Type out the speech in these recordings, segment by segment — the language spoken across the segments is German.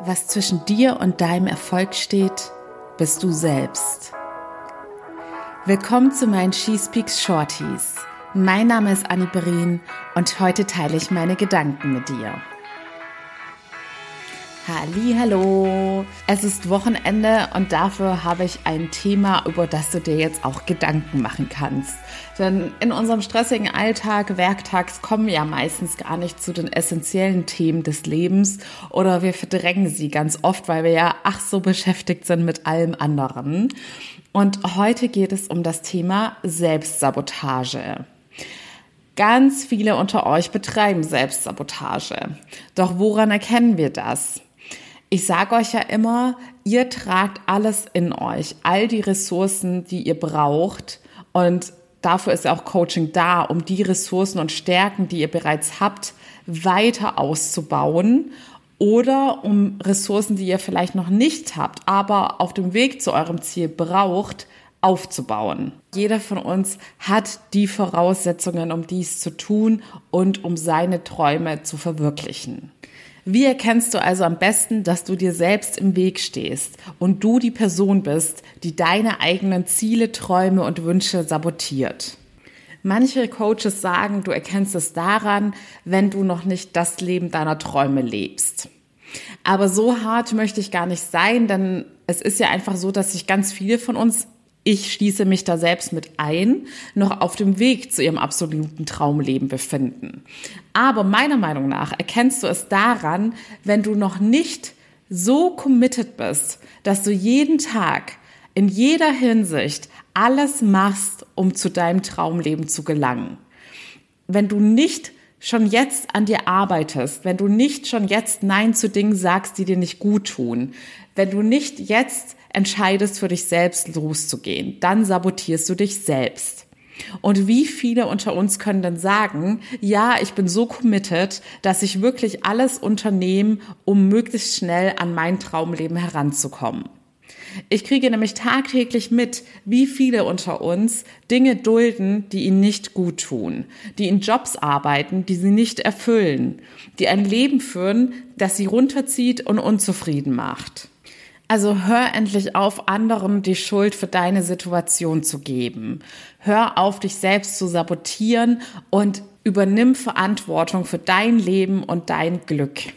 Was zwischen dir und deinem Erfolg steht, bist du selbst. Willkommen zu meinen She Speaks Shorties. Mein Name ist Annie Berin und heute teile ich meine Gedanken mit dir. Hallo, es ist Wochenende und dafür habe ich ein Thema, über das du dir jetzt auch Gedanken machen kannst. Denn in unserem stressigen Alltag, Werktags kommen ja meistens gar nicht zu den essentiellen Themen des Lebens oder wir verdrängen sie ganz oft, weil wir ja ach so beschäftigt sind mit allem anderen. Und heute geht es um das Thema Selbstsabotage. Ganz viele unter euch betreiben Selbstsabotage. Doch woran erkennen wir das? Ich sage euch ja immer, ihr tragt alles in euch, all die Ressourcen, die ihr braucht. Und dafür ist auch Coaching da, um die Ressourcen und Stärken, die ihr bereits habt, weiter auszubauen oder um Ressourcen, die ihr vielleicht noch nicht habt, aber auf dem Weg zu eurem Ziel braucht, aufzubauen. Jeder von uns hat die Voraussetzungen, um dies zu tun und um seine Träume zu verwirklichen. Wie erkennst du also am besten, dass du dir selbst im Weg stehst und du die Person bist, die deine eigenen Ziele, Träume und Wünsche sabotiert? Manche Coaches sagen, du erkennst es daran, wenn du noch nicht das Leben deiner Träume lebst. Aber so hart möchte ich gar nicht sein, denn es ist ja einfach so, dass sich ganz viele von uns ich schließe mich da selbst mit ein, noch auf dem Weg zu ihrem absoluten Traumleben befinden. Aber meiner Meinung nach erkennst du es daran, wenn du noch nicht so committed bist, dass du jeden Tag in jeder Hinsicht alles machst, um zu deinem Traumleben zu gelangen. Wenn du nicht schon jetzt an dir arbeitest, wenn du nicht schon jetzt Nein zu Dingen sagst, die dir nicht gut tun, wenn du nicht jetzt entscheidest, für dich selbst loszugehen, dann sabotierst du dich selbst. Und wie viele unter uns können dann sagen, ja, ich bin so committed, dass ich wirklich alles unternehme, um möglichst schnell an mein Traumleben heranzukommen. Ich kriege nämlich tagtäglich mit, wie viele unter uns Dinge dulden, die ihnen nicht gut tun, die in Jobs arbeiten, die sie nicht erfüllen, die ein Leben führen, das sie runterzieht und unzufrieden macht. Also hör endlich auf, anderen die Schuld für deine Situation zu geben. Hör auf, dich selbst zu sabotieren und übernimm Verantwortung für dein Leben und dein Glück.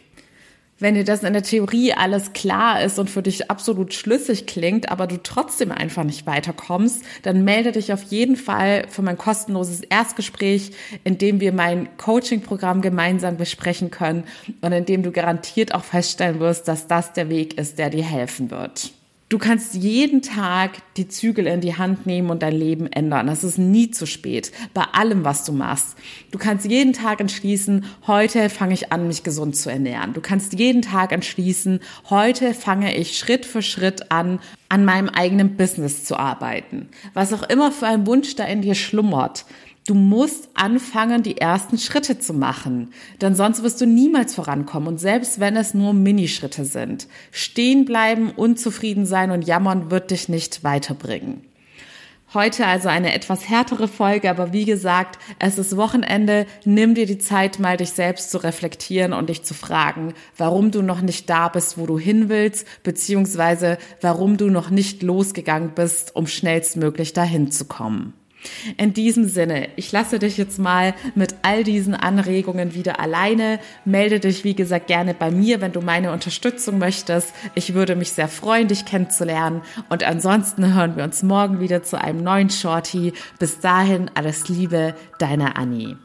Wenn dir das in der Theorie alles klar ist und für dich absolut schlüssig klingt, aber du trotzdem einfach nicht weiterkommst, dann melde dich auf jeden Fall für mein kostenloses Erstgespräch, in dem wir mein Coaching-Programm gemeinsam besprechen können und in dem du garantiert auch feststellen wirst, dass das der Weg ist, der dir helfen wird. Du kannst jeden Tag die Zügel in die Hand nehmen und dein Leben ändern. Es ist nie zu spät bei allem, was du machst. Du kannst jeden Tag entschließen, heute fange ich an, mich gesund zu ernähren. Du kannst jeden Tag entschließen, heute fange ich Schritt für Schritt an, an meinem eigenen Business zu arbeiten. Was auch immer für ein Wunsch da in dir schlummert. Du musst anfangen, die ersten Schritte zu machen, denn sonst wirst du niemals vorankommen und selbst wenn es nur Minischritte sind. Stehen bleiben, unzufrieden sein und jammern wird dich nicht weiterbringen. Heute also eine etwas härtere Folge, aber wie gesagt, es ist Wochenende. Nimm dir die Zeit, mal dich selbst zu reflektieren und dich zu fragen, warum du noch nicht da bist, wo du hin willst, beziehungsweise warum du noch nicht losgegangen bist, um schnellstmöglich dahin zu kommen. In diesem Sinne, ich lasse dich jetzt mal mit all diesen Anregungen wieder alleine. Melde dich, wie gesagt, gerne bei mir, wenn du meine Unterstützung möchtest. Ich würde mich sehr freuen, dich kennenzulernen. Und ansonsten hören wir uns morgen wieder zu einem neuen Shorty. Bis dahin, alles Liebe, deine Annie.